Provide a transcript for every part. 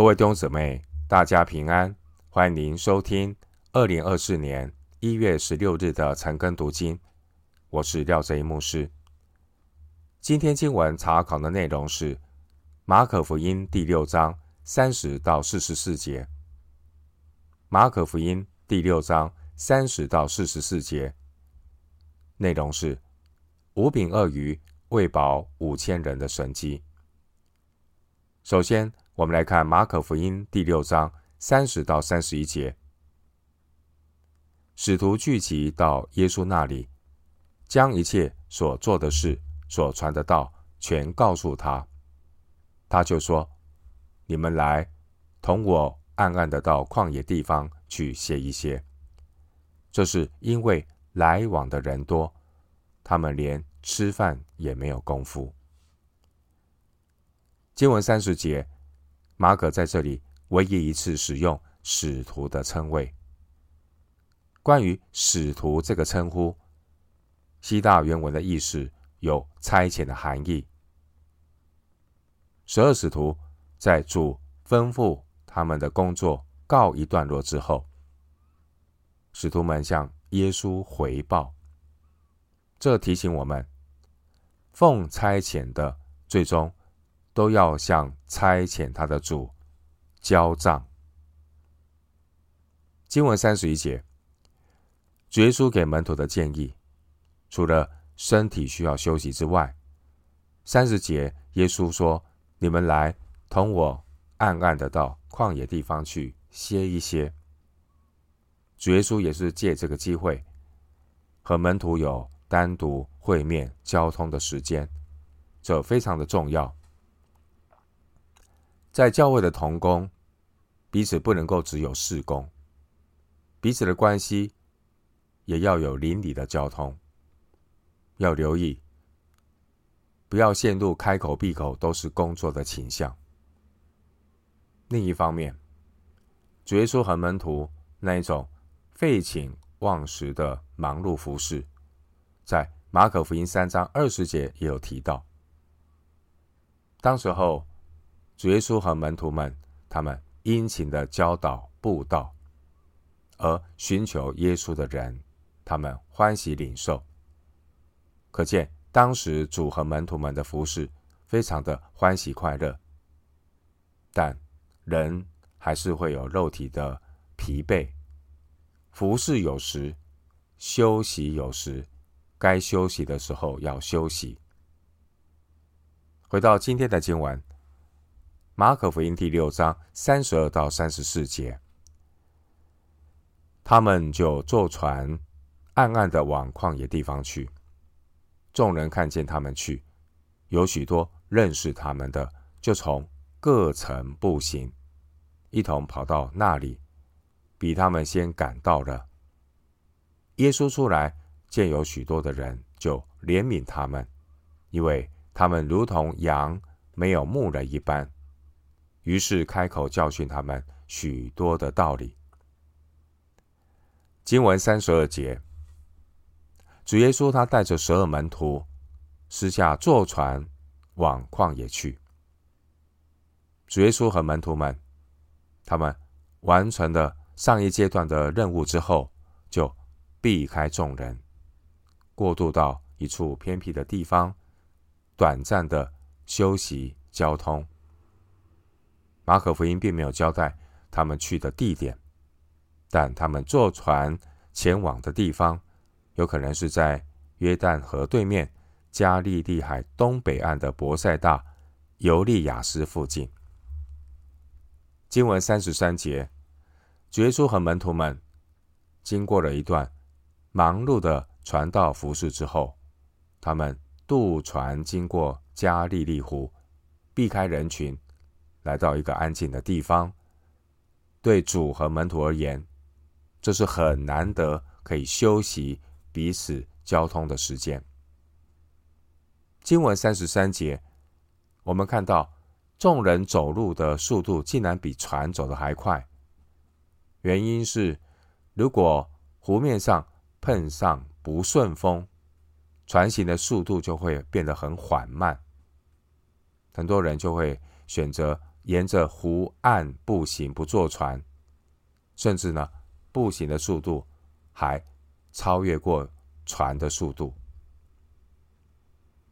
各位弟兄姊妹，大家平安！欢迎您收听二零二四年一月十六日的晨更读经。我是廖哲一牧师。今天经文查考的内容是马可福音第六章三十到四十四节。马可福音第六章三十到四十四节内容是五饼二鱼喂饱五千人的神迹。首先，我们来看马可福音第六章三十到三十一节。使徒聚集到耶稣那里，将一切所做的事、所传的道全告诉他。他就说：“你们来，同我暗暗的到旷野地方去歇一歇。这是因为来往的人多，他们连吃饭也没有功夫。”经文三十节。马可在这里唯一一次使用“使徒”的称谓。关于“使徒”这个称呼，希腊原文的意思有差遣的含义。十二使徒在主吩咐他们的工作告一段落之后，使徒们向耶稣回报。这提醒我们，奉差遣的最终。都要向差遣他的主交账。经文三十一节，主耶稣给门徒的建议，除了身体需要休息之外，三十节耶稣说：“你们来同我暗暗的到旷野地方去歇一歇。”主耶稣也是借这个机会和门徒有单独会面、交通的时间，这非常的重要。在教会的同工，彼此不能够只有事工，彼此的关系也要有邻里的交通，要留意，不要陷入开口闭口都是工作的倾向。另一方面，主耶稣和门徒那一种废寝忘食的忙碌服侍，在马可福音三章二十节也有提到，当时候。主耶稣和门徒们，他们殷勤的教导布道，而寻求耶稣的人，他们欢喜领受。可见当时主和门徒们的服侍非常的欢喜快乐。但人还是会有肉体的疲惫，服侍有时，休息有时，该休息的时候要休息。回到今天的经文。马可福音第六章三十二到三十四节，他们就坐船，暗暗的往旷野地方去。众人看见他们去，有许多认识他们的，就从各城步行，一同跑到那里，比他们先赶到了。耶稣出来，见有许多的人，就怜悯他们，因为他们如同羊没有牧人一般。于是开口教训他们许多的道理。经文三十二节，主耶稣他带着十二门徒，私下坐船往旷野去。主耶稣和门徒们，他们完成了上一阶段的任务之后，就避开众人，过渡到一处偏僻的地方，短暂的休息交通。马可福音并没有交代他们去的地点，但他们坐船前往的地方，有可能是在约旦河对面加利利海东北岸的伯赛大尤利亚斯附近。经文三十三节，主耶稣和门徒们经过了一段忙碌的传道服事之后，他们渡船经过加利利湖，避开人群。来到一个安静的地方，对主和门徒而言，这是很难得可以休息、彼此交通的时间。经文三十三节，我们看到众人走路的速度竟然比船走得还快。原因是，如果湖面上碰上不顺风，船行的速度就会变得很缓慢，很多人就会选择。沿着湖岸步行，不坐船，甚至呢，步行的速度还超越过船的速度。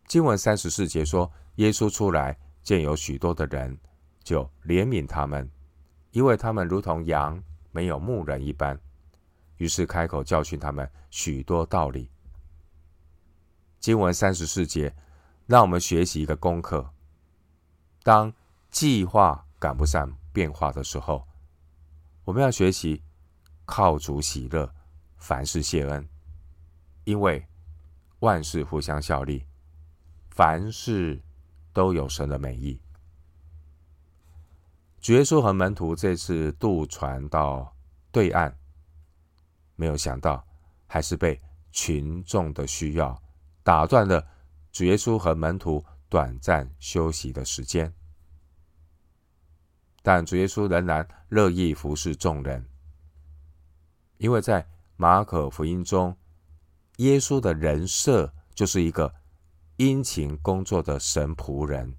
经文三十四节说，耶稣出来，见有许多的人，就怜悯他们，因为他们如同羊没有牧人一般。于是开口教训他们许多道理。经文三十四节，让我们学习一个功课：当计划赶不上变化的时候，我们要学习靠主喜乐，凡事谢恩，因为万事互相效力。凡事都有神的美意。主耶稣和门徒这次渡船到对岸，没有想到还是被群众的需要打断了主耶稣和门徒短暂休息的时间。但主耶稣仍然乐意服侍众人，因为在马可福音中，耶稣的人设就是一个。殷勤工作的神仆人，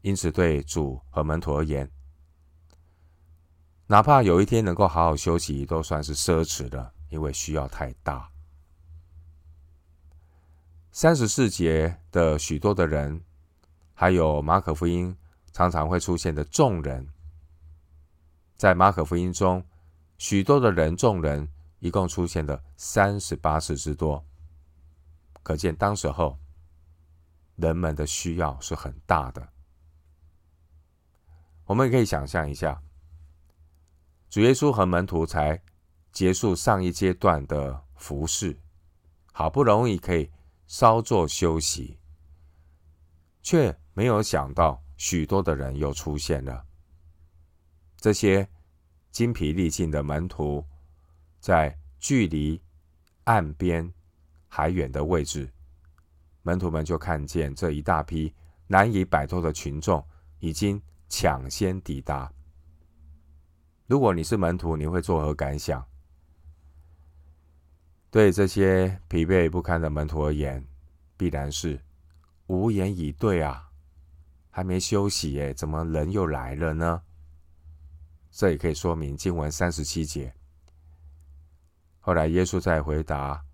因此对主和门徒而言，哪怕有一天能够好好休息，都算是奢侈的，因为需要太大。三十四节的许多的人，还有马可福音常常会出现的众人，在马可福音中，许多的人众人一共出现了三十八次之多。可见当时候人们的需要是很大的。我们也可以想象一下，主耶稣和门徒才结束上一阶段的服侍，好不容易可以稍作休息，却没有想到许多的人又出现了。这些精疲力尽的门徒，在距离岸边。还远的位置，门徒们就看见这一大批难以摆脱的群众已经抢先抵达。如果你是门徒，你会作何感想？对这些疲惫不堪的门徒而言，必然是无言以对啊！还没休息耶，怎么人又来了呢？这也可以说明经文三十七节。后来耶稣在回答。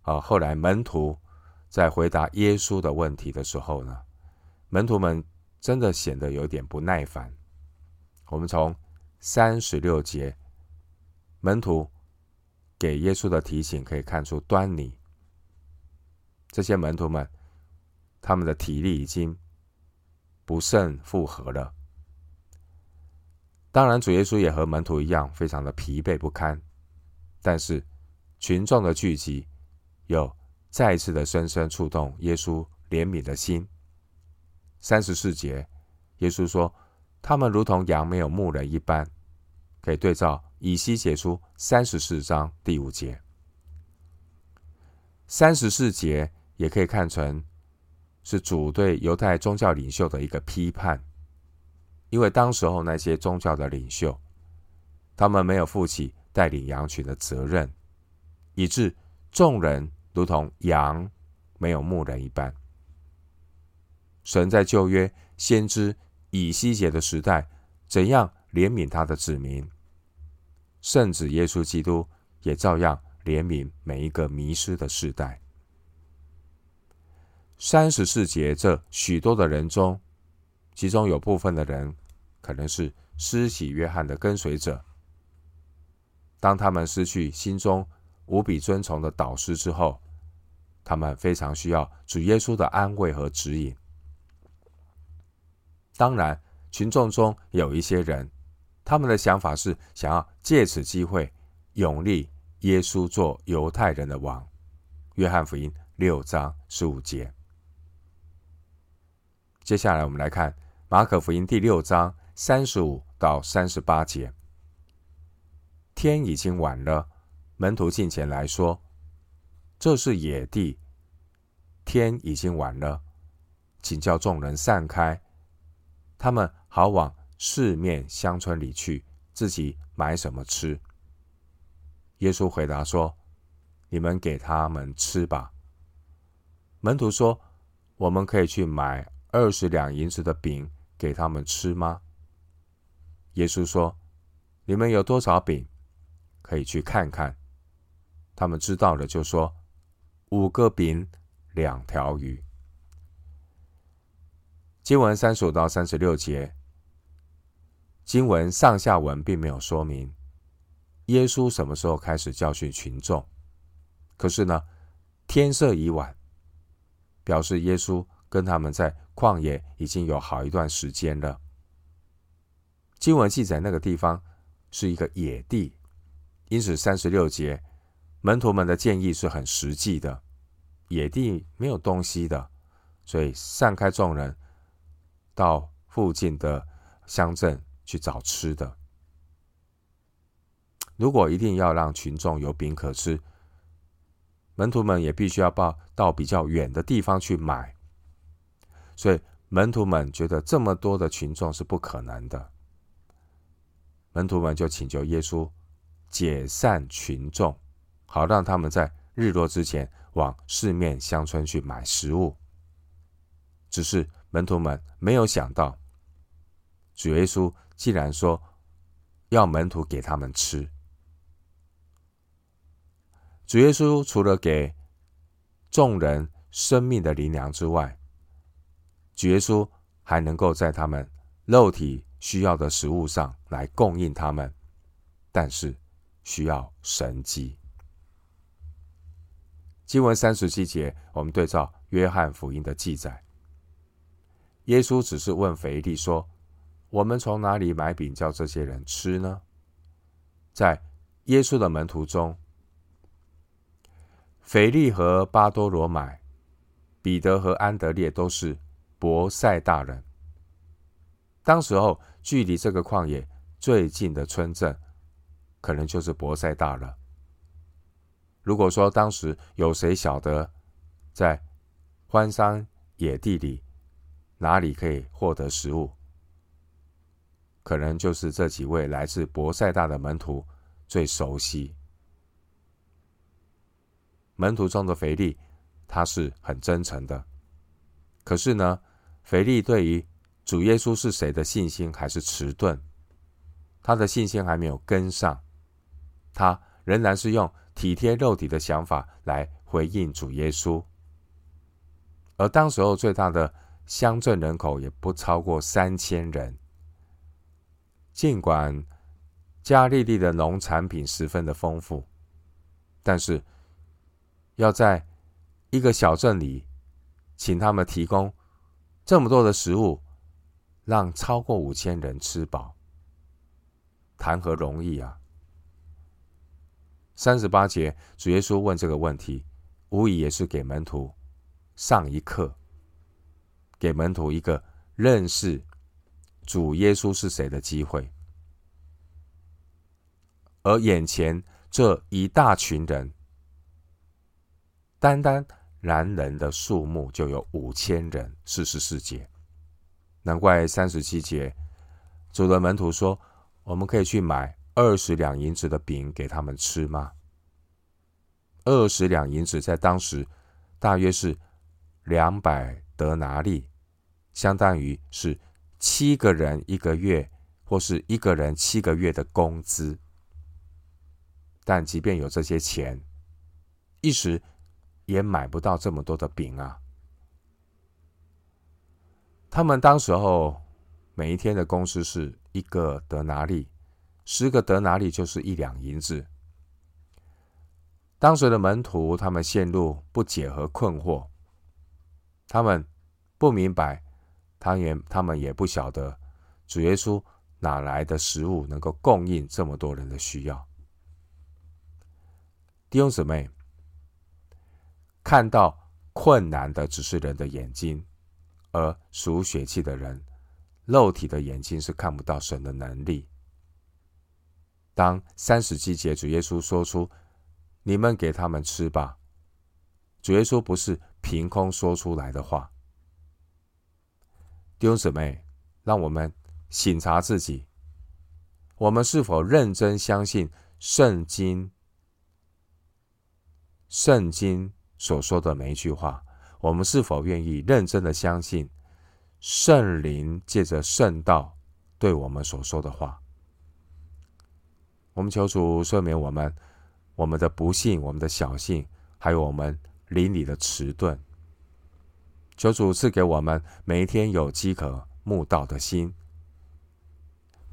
啊！后来门徒在回答耶稣的问题的时候呢，门徒们真的显得有点不耐烦。我们从三十六节门徒给耶稣的提醒可以看出端倪。这些门徒们，他们的体力已经不胜负荷了。当然，主耶稣也和门徒一样，非常的疲惫不堪。但是群众的聚集。又再一次的深深触动耶稣怜悯的心。三十四节，耶稣说：“他们如同羊没有牧人一般。”可以对照以西结书三十四章第五节。三十四节也可以看成是主对犹太宗教领袖的一个批判，因为当时候那些宗教的领袖，他们没有负起带领羊群的责任，以致众人。如同羊没有牧人一般，神在旧约先知以西结的时代，怎样怜悯他的子民，圣子耶稣基督也照样怜悯每一个迷失的世代。三十四节这许多的人中，其中有部分的人可能是施洗约翰的跟随者，当他们失去心中。无比尊崇的导师之后，他们非常需要主耶稣的安慰和指引。当然，群众中有一些人，他们的想法是想要借此机会拥立耶稣做犹太人的王。约翰福音六章十五节。接下来，我们来看马可福音第六章三十五到三十八节。天已经晚了。门徒进前来说：“这是野地，天已经晚了，请叫众人散开，他们好往四面乡村里去，自己买什么吃。”耶稣回答说：“你们给他们吃吧。”门徒说：“我们可以去买二十两银子的饼给他们吃吗？耶稣说：“你们有多少饼，可以去看看。”他们知道了，就说：“五个饼，两条鱼。”经文三十五到三十六节，经文上下文并没有说明耶稣什么时候开始教训群众。可是呢，天色已晚，表示耶稣跟他们在旷野已经有好一段时间了。经文记载那个地方是一个野地，因此三十六节门徒们的建议是很实际的。野地没有东西的，所以散开众人。到附近的乡镇去找吃的。如果一定要让群众有饼可吃，门徒们也必须要到到比较远的地方去买。所以门徒们觉得这么多的群众是不可能的。门徒们就请求耶稣解散群众，好让他们在日落之前往四面乡村去买食物。只是。门徒们没有想到，主耶稣既然说要门徒给他们吃，主耶稣除了给众人生命的灵粮之外，主耶稣还能够在他们肉体需要的食物上来供应他们，但是需要神迹。经文三十七节，我们对照约翰福音的记载。耶稣只是问腓利说：“我们从哪里买饼叫这些人吃呢？”在耶稣的门徒中，腓利和巴多罗买、彼得和安德烈都是博塞大人。当时候距离这个旷野最近的村镇，可能就是博塞大了。如果说当时有谁晓得在荒山野地里，哪里可以获得食物？可能就是这几位来自博塞大的门徒最熟悉。门徒中的肥力，他是很真诚的。可是呢，腓力对于主耶稣是谁的信心还是迟钝，他的信心还没有跟上，他仍然是用体贴肉体的想法来回应主耶稣。而当时候最大的。乡镇人口也不超过三千人。尽管加利利的农产品十分的丰富，但是要在一个小镇里请他们提供这么多的食物，让超过五千人吃饱，谈何容易啊！三十八节，主耶稣问这个问题，无疑也是给门徒上一课。给门徒一个认识主耶稣是谁的机会，而眼前这一大群人，单单男人的数目就有五千人，四十四节。难怪三十七节，主的门徒说：“我们可以去买二十两银子的饼给他们吃吗？”二十两银子在当时大约是两百德拿利。相当于是七个人一个月，或是一个人七个月的工资。但即便有这些钱，一时也买不到这么多的饼啊。他们当时候每一天的工资是一个德拿利，十个德拿利就是一两银子。当时的门徒他们陷入不解和困惑，他们不明白。他也，他们也不晓得主耶稣哪来的食物能够供应这么多人的需要。弟兄姊妹，看到困难的只是人的眼睛，而属血气的人，肉体的眼睛是看不到神的能力。当三十七节主耶稣说出“你们给他们吃吧”，主耶稣不是凭空说出来的话。弟兄姊妹，让我们醒察自己：我们是否认真相信圣经？圣经所说的每一句话，我们是否愿意认真的相信圣灵借着圣道对我们所说的话。我们求主赦免我们，我们的不信，我们的小信，还有我们灵里的迟钝。求主赐给我们每一天有饥渴慕道的心，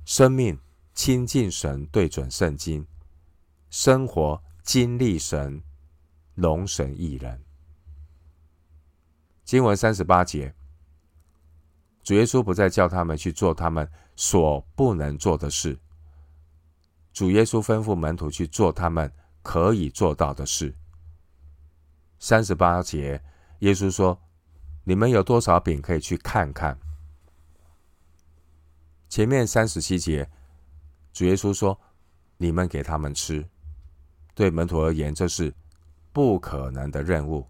生命亲近神，对准圣经，生活经历神，龙神益人。经文三十八节，主耶稣不再叫他们去做他们所不能做的事。主耶稣吩咐门徒去做他们可以做到的事。三十八节，耶稣说：“你们有多少饼，可以去看看。”前面三十七节，主耶稣说：“你们给他们吃。”对门徒而言，这是不可能的任务。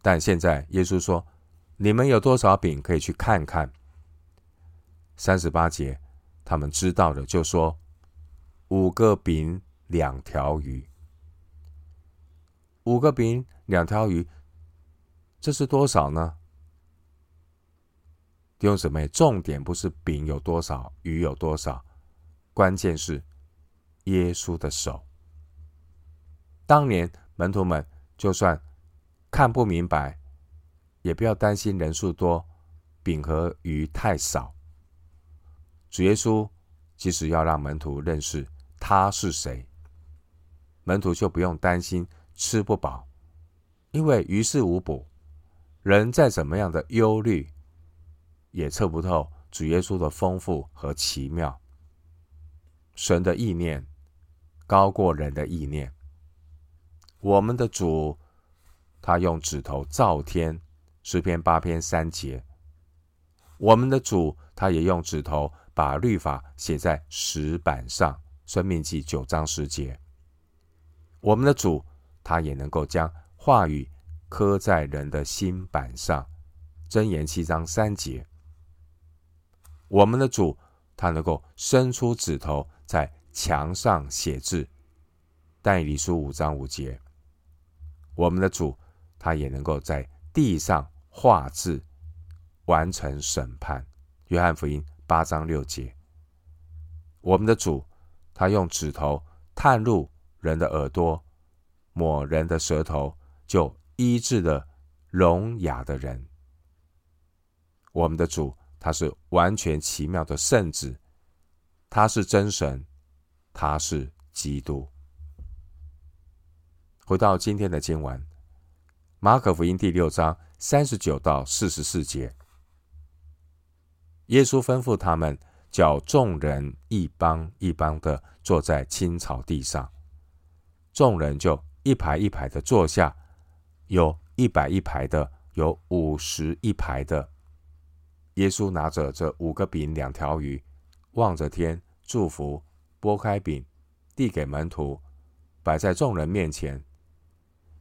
但现在耶稣说：“你们有多少饼，可以去看看。”三十八节，他们知道了，就说。五个饼两条鱼，五个饼两条鱼，这是多少呢？弟兄姊妹，重点不是饼有多少，鱼有多少，关键是耶稣的手。当年门徒们就算看不明白，也不要担心人数多，饼和鱼太少。主耶稣即使要让门徒认识。他是谁？门徒就不用担心吃不饱，因为于事无补。人再怎么样的忧虑，也测不透主耶稣的丰富和奇妙。神的意念高过人的意念。我们的主，他用指头造天，诗篇八篇三节。我们的主，他也用指头把律法写在石板上。申命记九章十节，我们的主他也能够将话语刻在人的心板上。箴言七章三节，我们的主他能够伸出指头在墙上写字。但以理书五章五节，我们的主他也能够在地上画字，完成审判。约翰福音八章六节，我们的主。他用指头探入人的耳朵，抹人的舌头，就医治了聋哑的人。我们的主，他是完全奇妙的圣子，他是真神，他是基督。回到今天的经文，马可福音第六章三十九到四十四节，耶稣吩咐他们。叫众人一帮一帮的坐在青草地上，众人就一排一排的坐下，有一百一排的，有五十一排的。耶稣拿着这五个饼两条鱼，望着天祝福，拨开饼，递给门徒，摆在众人面前，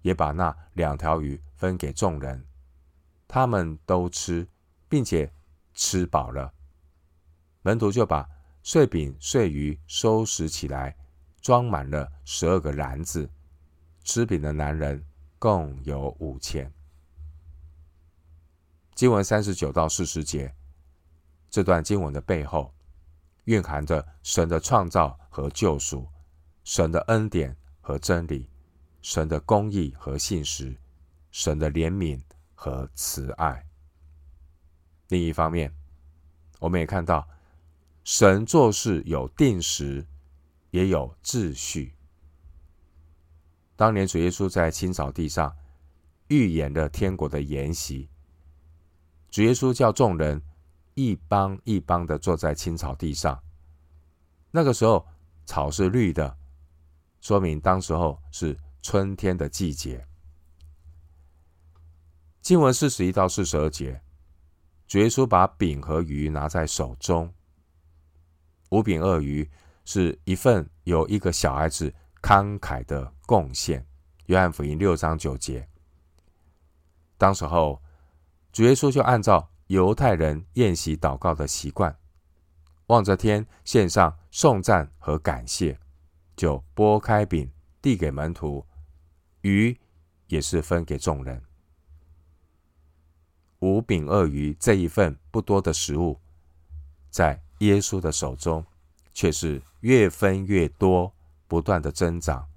也把那两条鱼分给众人，他们都吃，并且吃饱了。门徒就把碎饼碎鱼收拾起来，装满了十二个篮子。吃饼的男人共有五千。经文三十九到四十节，这段经文的背后，蕴含着神的创造和救赎，神的恩典和真理，神的公义和信实，神的怜悯和慈爱。另一方面，我们也看到。神做事有定时，也有秩序。当年主耶稣在青草地上预演了天国的筵席，主耶稣叫众人一帮一帮的坐在青草地上。那个时候草是绿的，说明当时候是春天的季节。经文四十一到四十二节，主耶稣把饼和鱼拿在手中。五饼二鱼是一份由一个小孩子慷慨的贡献。约翰福音六章九节。当时候，主耶稣就按照犹太人宴席祷告的习惯，望着天献上颂赞和感谢，就拨开饼递给门徒，鱼也是分给众人。五饼二鱼这一份不多的食物，在耶稣的手中却是越分越多，不断的增长。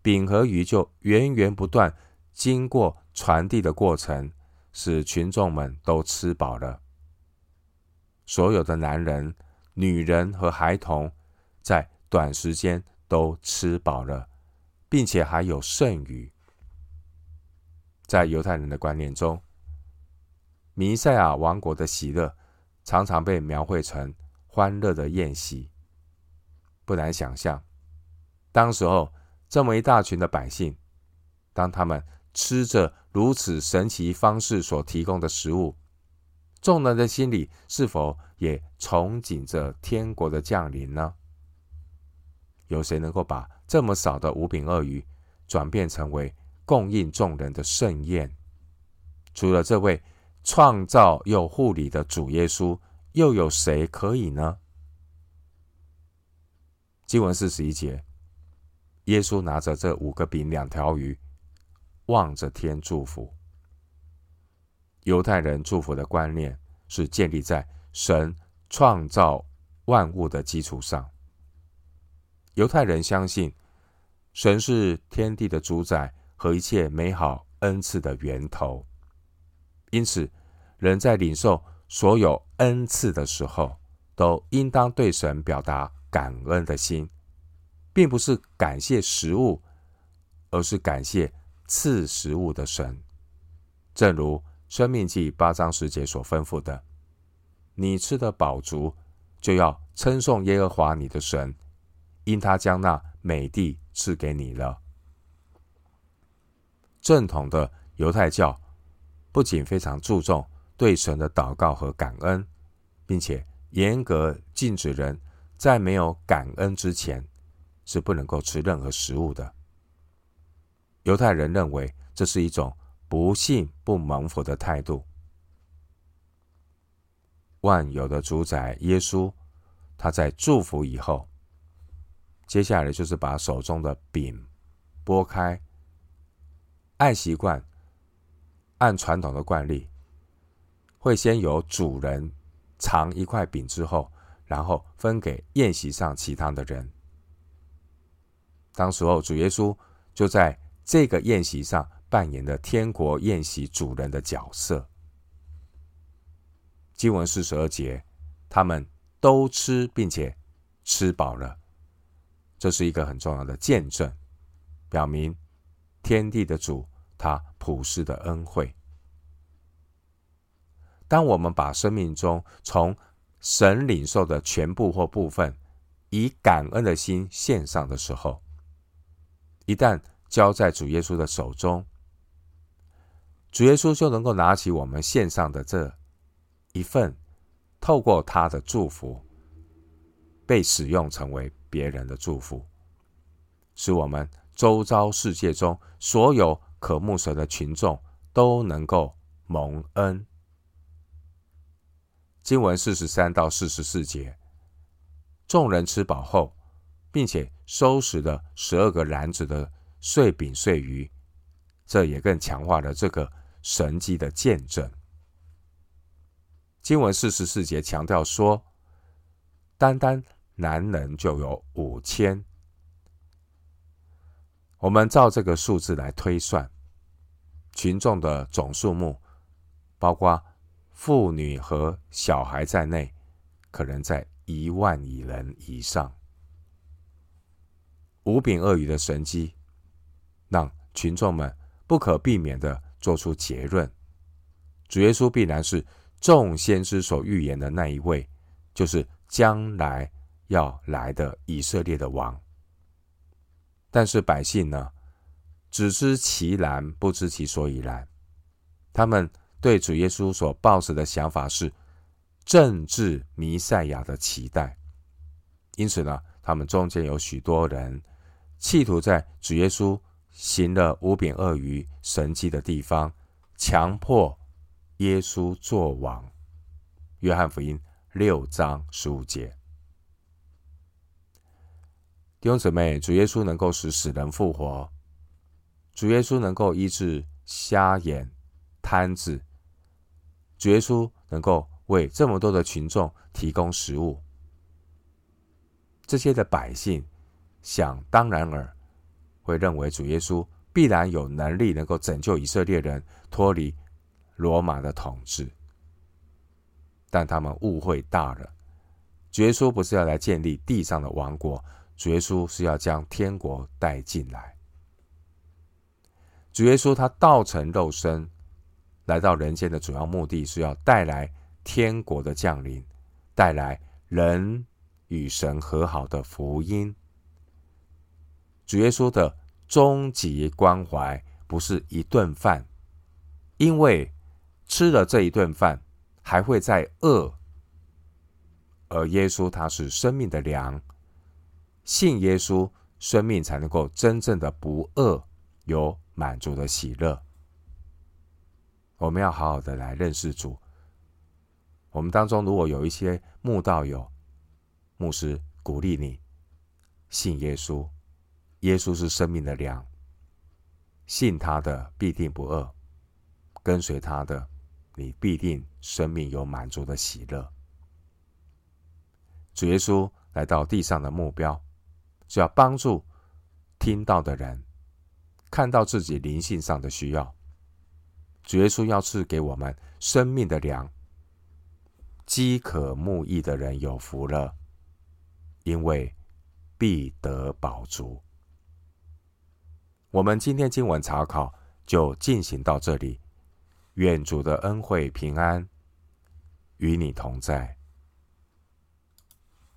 饼和鱼就源源不断，经过传递的过程，使群众们都吃饱了。所有的男人、女人和孩童，在短时间都吃饱了，并且还有剩余。在犹太人的观念中，弥赛亚王国的喜乐常常被描绘成欢乐的宴席。不难想象，当时候这么一大群的百姓，当他们吃着如此神奇方式所提供的食物，众人的心里是否也憧憬着天国的降临呢？有谁能够把这么少的五饼二鱼转变成为供应众人的盛宴？除了这位创造又护理的主耶稣，又有谁可以呢？经文四十一节，耶稣拿着这五个饼两条鱼，望着天祝福。犹太人祝福的观念是建立在神创造万物的基础上。犹太人相信神是天地的主宰和一切美好恩赐的源头，因此人在领受所有恩赐的时候，都应当对神表达感恩的心，并不是感谢食物，而是感谢赐食物的神。正如《生命记》八章十节所吩咐的：“你吃得饱足，就要称颂耶和华你的神，因他将那美地赐给你了。”正统的犹太教不仅非常注重对神的祷告和感恩，并且严格禁止人。在没有感恩之前，是不能够吃任何食物的。犹太人认为这是一种不信不蒙福的态度。万有的主宰耶稣，他在祝福以后，接下来就是把手中的饼拨开，按习惯，按传统的惯例，会先由主人尝一块饼之后。然后分给宴席上其他的人。当时候，主耶稣就在这个宴席上扮演了天国宴席主人的角色。经文四十二节，他们都吃，并且吃饱了。这是一个很重要的见证，表明天地的主他普世的恩惠。当我们把生命中从神领受的全部或部分，以感恩的心献上的时候，一旦交在主耶稣的手中，主耶稣就能够拿起我们献上的这一份，透过他的祝福，被使用成为别人的祝福，使我们周遭世界中所有渴慕神的群众都能够蒙恩。经文四十三到四十四节，众人吃饱后，并且收拾了十二个篮子的碎饼碎鱼，这也更强化了这个神迹的见证。经文四十四节强调说，单单男人就有五千。我们照这个数字来推算，群众的总数目，包括。妇女和小孩在内，可能在一万亿人以上。五柄鳄鱼的神迹，让群众们不可避免的做出结论：主耶稣必然是众先知所预言的那一位，就是将来要来的以色列的王。但是百姓呢，只知其然，不知其所以然。他们。对主耶稣所抱持的想法是政治弥赛亚的期待，因此呢，他们中间有许多人企图在主耶稣行了五饼二鱼神迹的地方，强迫耶稣作王。约翰福音六章十五节，弟兄姊妹，主耶稣能够使死人复活，主耶稣能够医治瞎眼、瘫子。主耶稣能够为这么多的群众提供食物，这些的百姓想当然尔会认为主耶稣必然有能力能够拯救以色列人脱离罗马的统治，但他们误会大了。主耶稣不是要来建立地上的王国，主耶稣是要将天国带进来。主耶稣他道成肉身。来到人间的主要目的是要带来天国的降临，带来人与神和好的福音。主耶稣的终极关怀不是一顿饭，因为吃了这一顿饭还会再饿，而耶稣他是生命的粮，信耶稣，生命才能够真正的不饿，有满足的喜乐。我们要好好的来认识主。我们当中如果有一些慕道友、牧师鼓励你信耶稣，耶稣是生命的粮，信他的必定不饿，跟随他的你必定生命有满足的喜乐。主耶稣来到地上的目标是要帮助听到的人看到自己灵性上的需要。主耶稣要赐给我们生命的粮，饥渴慕义的人有福了，因为必得饱足。我们今天经文查考就进行到这里，愿主的恩惠平安与你同在。